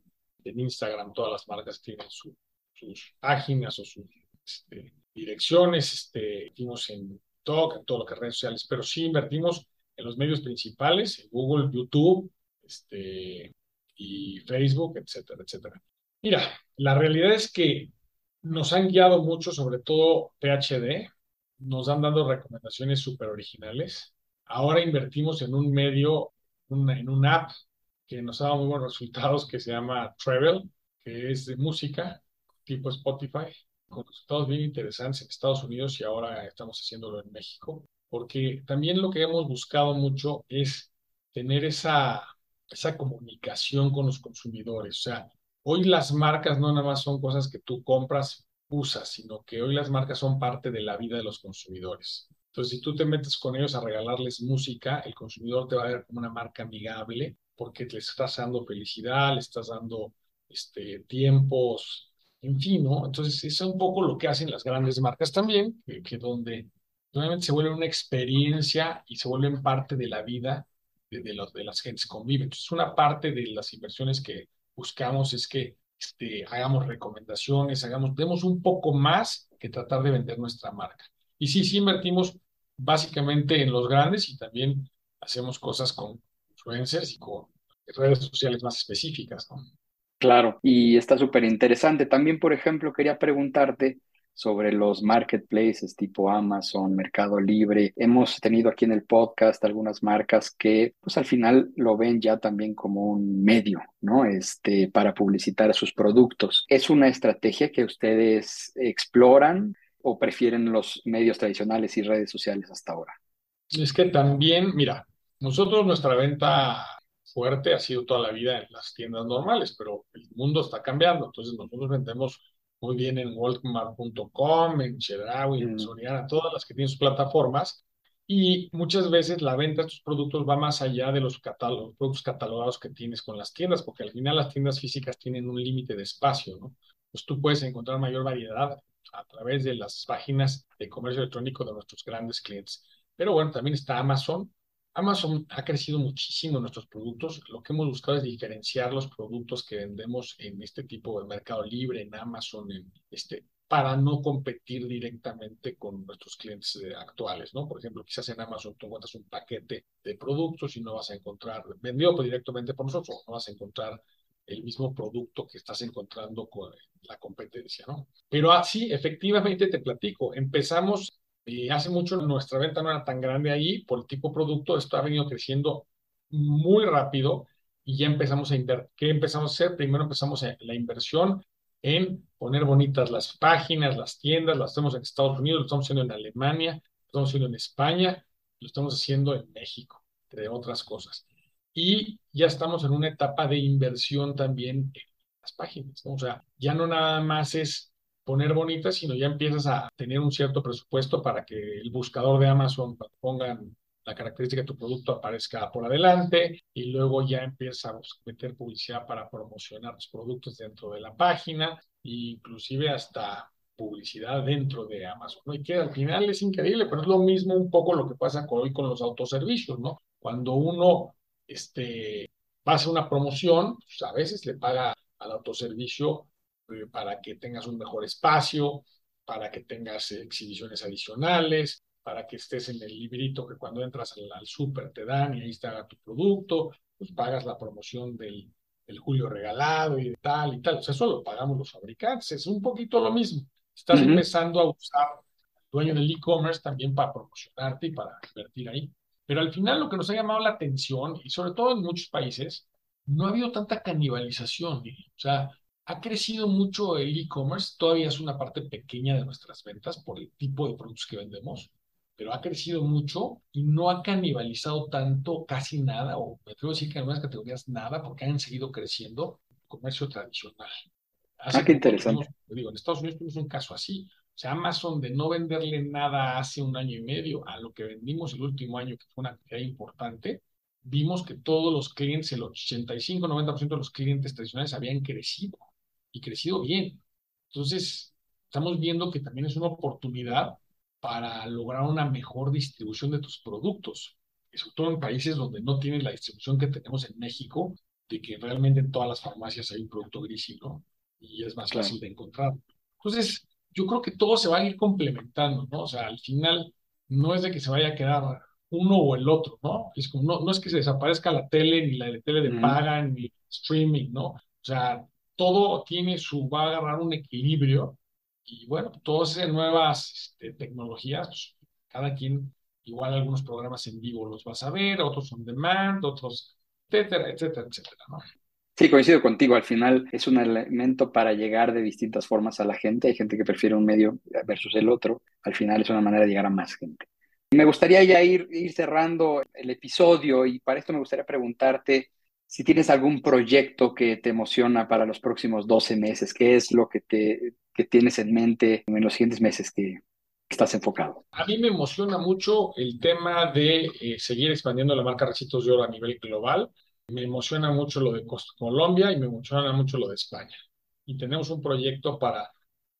S3: en Instagram, todas las marcas tienen sus páginas o sus este, direcciones, este, invertimos en TikTok, en que es redes sociales, pero sí invertimos en los medios principales, en Google, YouTube, este, y Facebook, etcétera, etcétera. Mira, la realidad es que nos han guiado mucho, sobre todo PhD, nos han dado recomendaciones súper originales. Ahora invertimos en un medio, en una app que nos ha dado muy buenos resultados, que se llama Travel, que es de música, tipo Spotify. con resultados bien interesantes en Estados Unidos y ahora estamos haciéndolo en México, porque también lo que hemos buscado mucho es tener esa, esa comunicación con los consumidores. O sea, hoy las marcas no nada más son cosas que tú compras, usas, sino que hoy las marcas son parte de la vida de los consumidores. Entonces, si tú te metes con ellos a regalarles música, el consumidor te va a ver como una marca amigable porque le estás dando felicidad, le estás dando este, tiempos, en fin, ¿no? Entonces, es un poco lo que hacen las grandes marcas también, que, donde nuevamente se vuelve una experiencia y se vuelven parte de la vida de, los, de las gentes conviven. Entonces, una parte de las inversiones que buscamos es que este, hagamos recomendaciones, hagamos, demos un poco más que tratar de vender nuestra marca. Y sí, sí invertimos básicamente en los grandes y también hacemos cosas con influencers y con redes sociales más específicas, ¿no?
S2: Claro, y está súper interesante. También, por ejemplo, quería preguntarte sobre los marketplaces tipo Amazon, Mercado Libre. Hemos tenido aquí en el podcast algunas marcas que pues al final lo ven ya también como un medio, ¿no? Este, para publicitar sus productos. ¿Es una estrategia que ustedes exploran? o prefieren los medios tradicionales y redes sociales hasta ahora?
S3: Es que también, mira, nosotros nuestra venta fuerte ha sido toda la vida en las tiendas normales, pero el mundo está cambiando, entonces nosotros vendemos muy bien en walmart.com, en Chedraui, en mm. Soriana, todas las que tienen sus plataformas, y muchas veces la venta de estos productos va más allá de los, catálogos, productos catalogados que tienes con las tiendas, porque al final las tiendas físicas tienen un límite de espacio, ¿no? Pues tú puedes encontrar mayor variedad a través de las páginas de comercio electrónico de nuestros grandes clientes. Pero bueno, también está Amazon. Amazon ha crecido muchísimo nuestros productos. Lo que hemos buscado es diferenciar los productos que vendemos en este tipo de mercado libre, en Amazon, en este, para no competir directamente con nuestros clientes actuales, ¿no? Por ejemplo, quizás en Amazon tú encuentras un paquete de productos y no vas a encontrar vendido directamente por nosotros, no vas a encontrar el mismo producto que estás encontrando con la competencia, ¿no? Pero así, efectivamente, te platico, empezamos, y hace mucho nuestra venta no era tan grande ahí, por el tipo de producto, esto ha venido creciendo muy rápido y ya empezamos a invertir. ¿Qué empezamos a hacer? Primero empezamos la inversión en poner bonitas las páginas, las tiendas, las hacemos en Estados Unidos, lo estamos haciendo en Alemania, lo estamos haciendo en España, lo estamos haciendo en México, entre otras cosas y ya estamos en una etapa de inversión también en las páginas. O sea, ya no nada más es poner bonitas, sino ya empiezas a tener un cierto presupuesto para que el buscador de Amazon pongan la característica de tu producto aparezca por adelante y luego ya empiezas a meter publicidad para promocionar los productos dentro de la página e inclusive hasta publicidad dentro de Amazon. ¿no? Y que al final es increíble, pero es lo mismo un poco lo que pasa hoy con los autoservicios, ¿no? Cuando uno este, va a hacer una promoción, pues a veces le paga al autoservicio para que tengas un mejor espacio, para que tengas exhibiciones adicionales, para que estés en el librito que cuando entras al, al súper te dan y ahí está tu producto, pues pagas la promoción del, del Julio regalado y tal y tal. O sea, eso lo pagamos los fabricantes, es un poquito lo mismo. Estás empezando a usar al dueño del e-commerce también para promocionarte y para invertir ahí. Pero al final lo que nos ha llamado la atención, y sobre todo en muchos países, no ha habido tanta canibalización. O sea, ha crecido mucho el e-commerce, todavía es una parte pequeña de nuestras ventas por el tipo de productos que vendemos, pero ha crecido mucho y no ha canibalizado tanto, casi nada, o me atrevo a decir que en algunas categorías nada, porque han seguido creciendo el comercio tradicional.
S2: ah, qué interesante.
S3: digo, en Estados Unidos tenemos un caso así. O sea, Amazon de no venderle nada hace un año y medio a lo que vendimos el último año, que fue una cantidad importante, vimos que todos los clientes, el 85-90% de los clientes tradicionales habían crecido y crecido bien. Entonces, estamos viendo que también es una oportunidad para lograr una mejor distribución de tus productos, sobre todo en países donde no tienes la distribución que tenemos en México, de que realmente en todas las farmacias hay un producto gris, ¿no? Y es más fácil de encontrar. Entonces, yo creo que todo se va a ir complementando, ¿no? O sea, al final no es de que se vaya a quedar uno o el otro, ¿no? Es como, no, no es que se desaparezca la tele, ni la tele de paga, ni streaming, ¿no? O sea, todo tiene su, va a agarrar un equilibrio y bueno, todas esas nuevas este, tecnologías, pues, cada quien, igual algunos programas en vivo los vas a ver, otros on demand, otros, etcétera, etcétera, etcétera, ¿no?
S2: Sí, coincido contigo. Al final es un elemento para llegar de distintas formas a la gente. Hay gente que prefiere un medio versus el otro. Al final es una manera de llegar a más gente. Me gustaría ya ir, ir cerrando el episodio y para esto me gustaría preguntarte si tienes algún proyecto que te emociona para los próximos 12 meses. ¿Qué es lo que, te, que tienes en mente en los siguientes meses que, estás enfocado?
S3: A mí me emociona mucho el tema de eh, seguir expandiendo la marca Recitos de Oro a nivel global. Me emociona mucho lo de Colombia y me emociona mucho lo de España. Y tenemos un proyecto para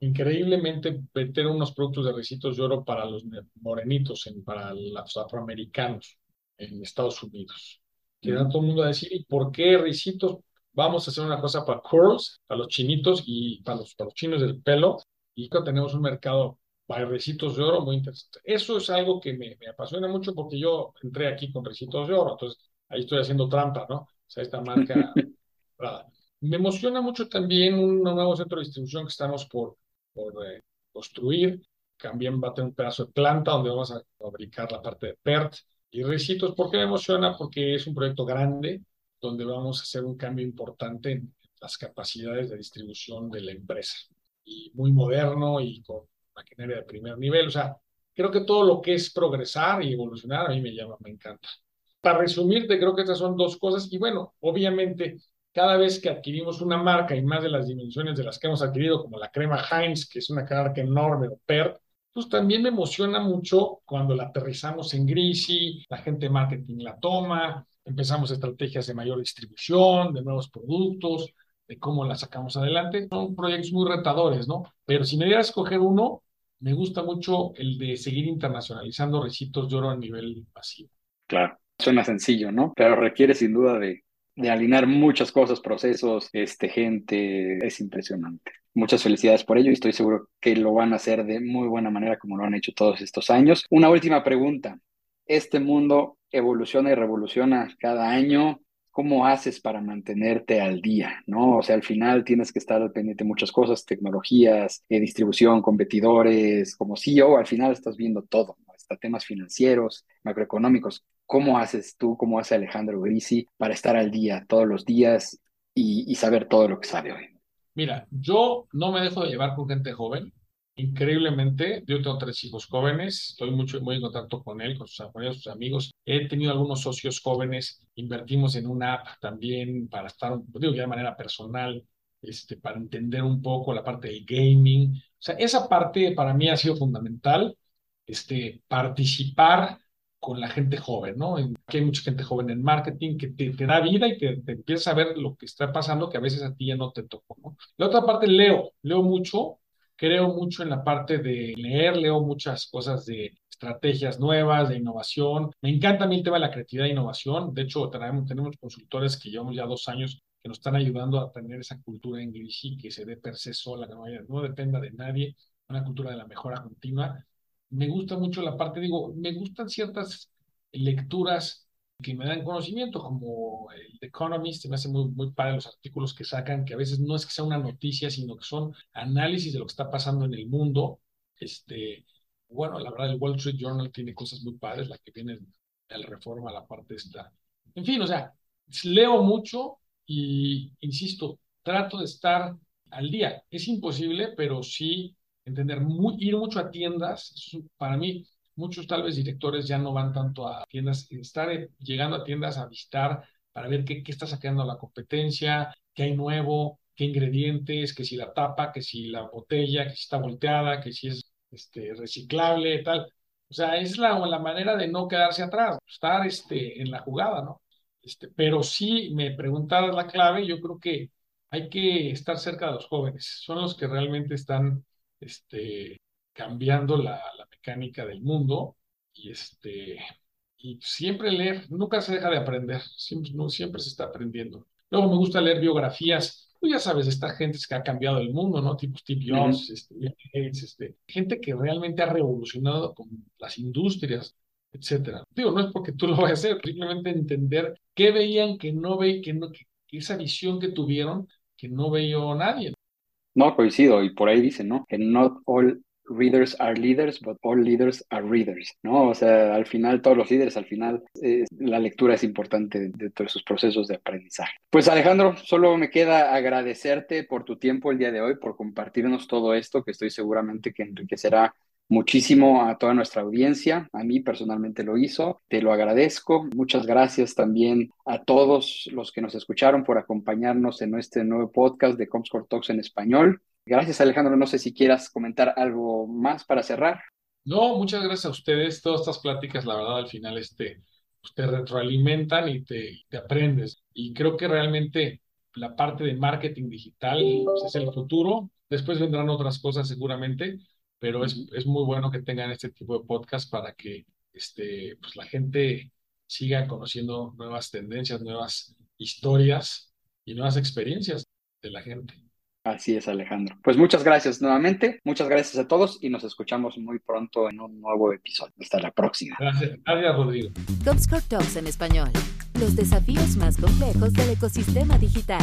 S3: increíblemente meter unos productos de Recitos de Oro para los morenitos, en, para los afroamericanos en Estados Unidos. Queda todo el mundo a decir, ¿y por qué Ricitos? Vamos a hacer una cosa para curls, para los chinitos y para los, para los chinos del pelo. Y que tenemos un mercado para recitos de oro muy interesante. Eso es algo que me, me, apasiona mucho porque yo entré aquí con recitos de oro, entonces ahí estoy haciendo trampa, ¿no? O sea, esta marca. me emociona mucho también un nuevo centro de distribución que estamos por, por eh, construir. También va a tener un pedazo de planta donde vamos a fabricar la parte de PERT y recitos. ¿Por qué me emociona? Porque es un proyecto grande donde vamos a hacer un cambio importante en las capacidades de distribución de la empresa. Y muy moderno y con maquinaria de primer nivel. O sea, creo que todo lo que es progresar y evolucionar a mí me llama, me encanta. Para resumirte, creo que estas son dos cosas. Y bueno, obviamente, cada vez que adquirimos una marca y más de las dimensiones de las que hemos adquirido, como la crema Heinz, que es una marca enorme, o PERT, pues también me emociona mucho cuando la aterrizamos en Greasy, la gente de marketing la toma, empezamos estrategias de mayor distribución, de nuevos productos, de cómo la sacamos adelante. Son proyectos muy retadores, ¿no? Pero si me diera a escoger uno, me gusta mucho el de seguir internacionalizando recitos de oro a nivel masivo.
S2: Claro, suena sencillo, ¿no? Pero requiere sin duda de, de alinear muchas cosas, procesos, este, gente, es impresionante. Muchas felicidades por ello y estoy seguro que lo van a hacer de muy buena manera como lo han hecho todos estos años. Una última pregunta. Este mundo evoluciona y revoluciona cada año. ¿cómo haces para mantenerte al día? ¿no? O sea, al final tienes que estar pendiente de muchas cosas, tecnologías, eh, distribución, competidores, como CEO, al final estás viendo todo, hasta temas financieros, macroeconómicos. ¿Cómo haces tú, cómo hace Alejandro Grisi para estar al día todos los días y saber todo lo que sabe hoy?
S3: Mira, yo no me dejo de llevar con gente joven increíblemente, yo tengo tres hijos jóvenes, estoy mucho, muy en contacto con él, con sus, sus amigos. He tenido algunos socios jóvenes, invertimos en una app también para estar, digo ya de manera personal, este, para entender un poco la parte del gaming. O sea, esa parte para mí ha sido fundamental, este, participar con la gente joven, ¿no? Aquí hay mucha gente joven en marketing que te, da vida y te, te, empieza a ver lo que está pasando que a veces a ti ya no te tocó, ¿no? La otra parte, leo, leo mucho, creo mucho en la parte de leer, leo muchas cosas de estrategias nuevas, de innovación. Me encanta a mí el tema de la creatividad e innovación. De hecho, tenemos, tenemos consultores que llevamos ya dos años que nos están ayudando a tener esa cultura en y que se dé per se sola, que no, no dependa de nadie, una cultura de la mejora continua. Me gusta mucho la parte, digo, me gustan ciertas lecturas que me dan conocimiento, como el The Economist, me hace muy, muy padre los artículos que sacan, que a veces no es que sea una noticia, sino que son análisis de lo que está pasando en el mundo. Este, bueno, la verdad, el Wall Street Journal tiene cosas muy padres, la que viene del Reforma, la parte esta. En fin, o sea, leo mucho y, insisto, trato de estar al día. Es imposible, pero sí entender, ir mucho a tiendas, para mí muchos tal vez directores ya no van tanto a tiendas, estar llegando a tiendas a visitar para ver qué, qué está sacando la competencia, qué hay nuevo, qué ingredientes, que si la tapa, que si la botella, que si está volteada, que si es este, reciclable, tal. O sea, es la, la manera de no quedarse atrás, estar este, en la jugada, ¿no? Este, pero sí me preguntabas la clave, yo creo que hay que estar cerca de los jóvenes, son los que realmente están este, cambiando la, mecánica del mundo y este y siempre leer, nunca se deja de aprender, siempre, no, siempre se está aprendiendo. Luego me gusta leer biografías, tú ya sabes, esta gente que ha cambiado el mundo, ¿no? Tipo Steve Jobs, este, este, gente que realmente ha revolucionado con las industrias, etcétera. Digo, no es porque tú lo vayas a hacer, simplemente entender qué veían que no veían, que, no, que esa visión que tuvieron que no veía nadie.
S2: No, coincido, y por ahí dicen, ¿no? Que not all readers are leaders, but all leaders are readers, ¿no? O sea, al final, todos los líderes, al final, la lectura es importante de todos sus procesos de aprendizaje. Pues Alejandro, solo me queda agradecerte por tu tiempo el día de hoy, por compartirnos todo esto, que estoy seguramente que enriquecerá muchísimo a toda nuestra audiencia. A mí personalmente lo hizo. Te lo agradezco. Muchas gracias también a todos los que nos escucharon por acompañarnos en este nuevo podcast de Comscore Talks en español. Gracias, Alejandro. No sé si quieras comentar algo más para cerrar.
S3: No, muchas gracias a ustedes. Todas estas pláticas, la verdad, al final este, pues, te retroalimentan y te, te aprendes. Y creo que realmente la parte de marketing digital pues, es el futuro. Después vendrán otras cosas seguramente, pero es, es muy bueno que tengan este tipo de podcast para que este, pues la gente siga conociendo nuevas tendencias, nuevas historias y nuevas experiencias de la gente.
S2: Así es, Alejandro. Pues muchas gracias nuevamente, muchas gracias a todos y nos escuchamos muy pronto en un nuevo episodio. Hasta la próxima.
S3: Gracias, gracias Rodrigo.
S1: Talks en español. Los desafíos más complejos del ecosistema digital.